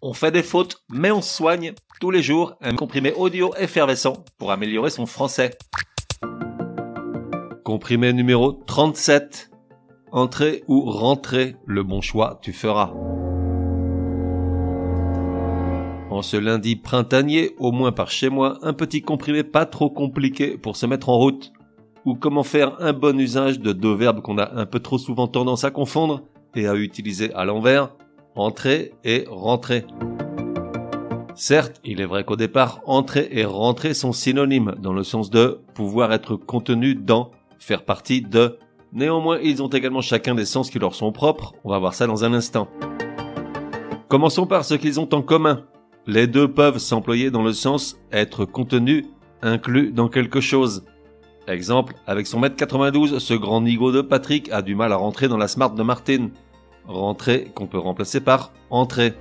On fait des fautes, mais on soigne tous les jours un comprimé audio effervescent pour améliorer son français. Comprimé numéro 37. Entrée ou rentrée, le bon choix tu feras. En ce lundi printanier, au moins par chez moi, un petit comprimé pas trop compliqué pour se mettre en route. Ou comment faire un bon usage de deux verbes qu'on a un peu trop souvent tendance à confondre et à utiliser à l'envers, entrer et rentrer. Certes, il est vrai qu'au départ, entrer et rentrer sont synonymes dans le sens de pouvoir être contenu dans, faire partie de. Néanmoins, ils ont également chacun des sens qui leur sont propres. On va voir ça dans un instant. Commençons par ce qu'ils ont en commun. Les deux peuvent s'employer dans le sens être contenu, inclus dans quelque chose. Exemple, avec son mètre 92, ce grand nigo de Patrick a du mal à rentrer dans la smart de Martine rentrer qu'on peut remplacer par entrer.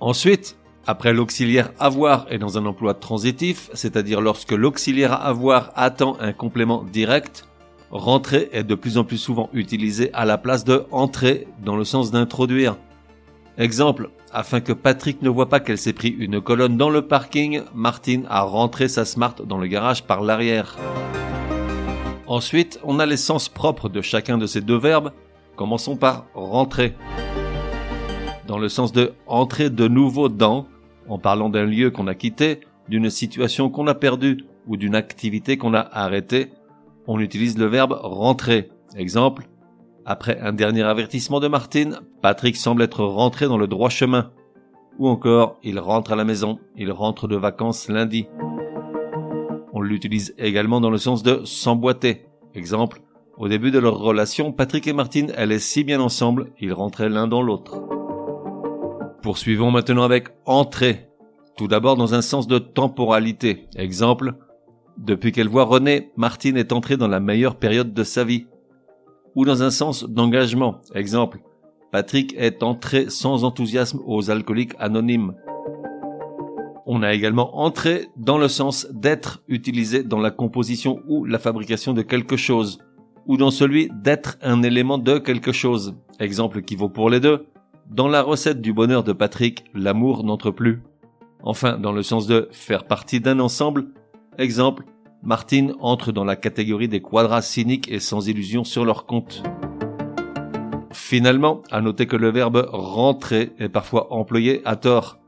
Ensuite, après l'auxiliaire avoir est dans un emploi transitif, c'est-à-dire lorsque l'auxiliaire avoir attend un complément direct, rentrer est de plus en plus souvent utilisé à la place de entrer dans le sens d'introduire. Exemple, afin que Patrick ne voit pas qu'elle s'est pris une colonne dans le parking, Martine a rentré sa Smart dans le garage par l'arrière. Ensuite, on a les sens propres de chacun de ces deux verbes Commençons par rentrer. Dans le sens de entrer de nouveau dans, en parlant d'un lieu qu'on a quitté, d'une situation qu'on a perdue ou d'une activité qu'on a arrêtée, on utilise le verbe rentrer. Exemple, après un dernier avertissement de Martine, Patrick semble être rentré dans le droit chemin. Ou encore, il rentre à la maison, il rentre de vacances lundi. On l'utilise également dans le sens de s'emboîter. Exemple, au début de leur relation, Patrick et Martine allaient si bien ensemble, ils rentraient l'un dans l'autre. Poursuivons maintenant avec entrer. Tout d'abord dans un sens de temporalité. Exemple, depuis qu'elle voit René, Martine est entrée dans la meilleure période de sa vie. Ou dans un sens d'engagement. Exemple, Patrick est entré sans enthousiasme aux alcooliques anonymes. On a également entré dans le sens d'être utilisé dans la composition ou la fabrication de quelque chose ou dans celui d'être un élément de quelque chose. Exemple qui vaut pour les deux. Dans la recette du bonheur de Patrick, l'amour n'entre plus. Enfin, dans le sens de faire partie d'un ensemble. Exemple, Martine entre dans la catégorie des quadras cyniques et sans illusion sur leur compte. Finalement, à noter que le verbe rentrer est parfois employé à tort.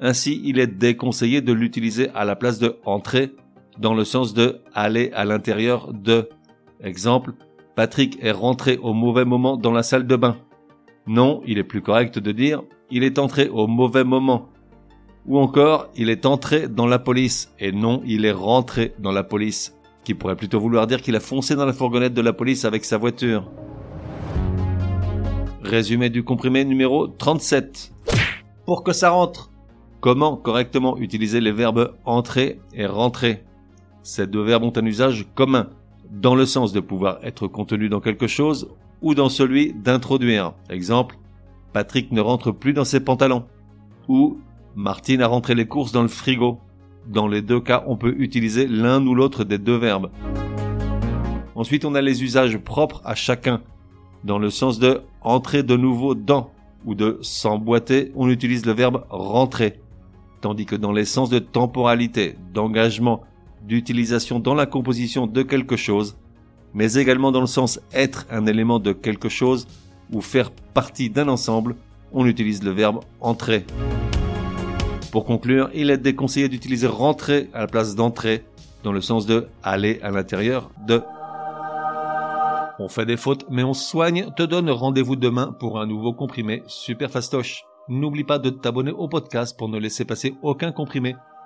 Ainsi, il est déconseillé de l'utiliser à la place de entrer, dans le sens de aller à l'intérieur de. Exemple, Patrick est rentré au mauvais moment dans la salle de bain. Non, il est plus correct de dire il est entré au mauvais moment. Ou encore, il est entré dans la police et non, il est rentré dans la police, qui pourrait plutôt vouloir dire qu'il a foncé dans la fourgonnette de la police avec sa voiture. Résumé du comprimé numéro 37. Pour que ça rentre. Comment correctement utiliser les verbes entrer et rentrer? Ces deux verbes ont un usage commun dans le sens de pouvoir être contenu dans quelque chose ou dans celui d'introduire. Exemple, Patrick ne rentre plus dans ses pantalons. Ou Martine a rentré les courses dans le frigo. Dans les deux cas, on peut utiliser l'un ou l'autre des deux verbes. Ensuite, on a les usages propres à chacun. Dans le sens de entrer de nouveau dans ou de s'emboîter, on utilise le verbe rentrer. Tandis que dans les sens de temporalité, d'engagement, d'utilisation dans la composition de quelque chose, mais également dans le sens être un élément de quelque chose ou faire partie d'un ensemble, on utilise le verbe entrer. Pour conclure, il est déconseillé d'utiliser rentrer à la place d'entrer, dans le sens de aller à l'intérieur de. On fait des fautes, mais on soigne, te donne rendez-vous demain pour un nouveau comprimé super fastoche. N'oublie pas de t'abonner au podcast pour ne laisser passer aucun comprimé.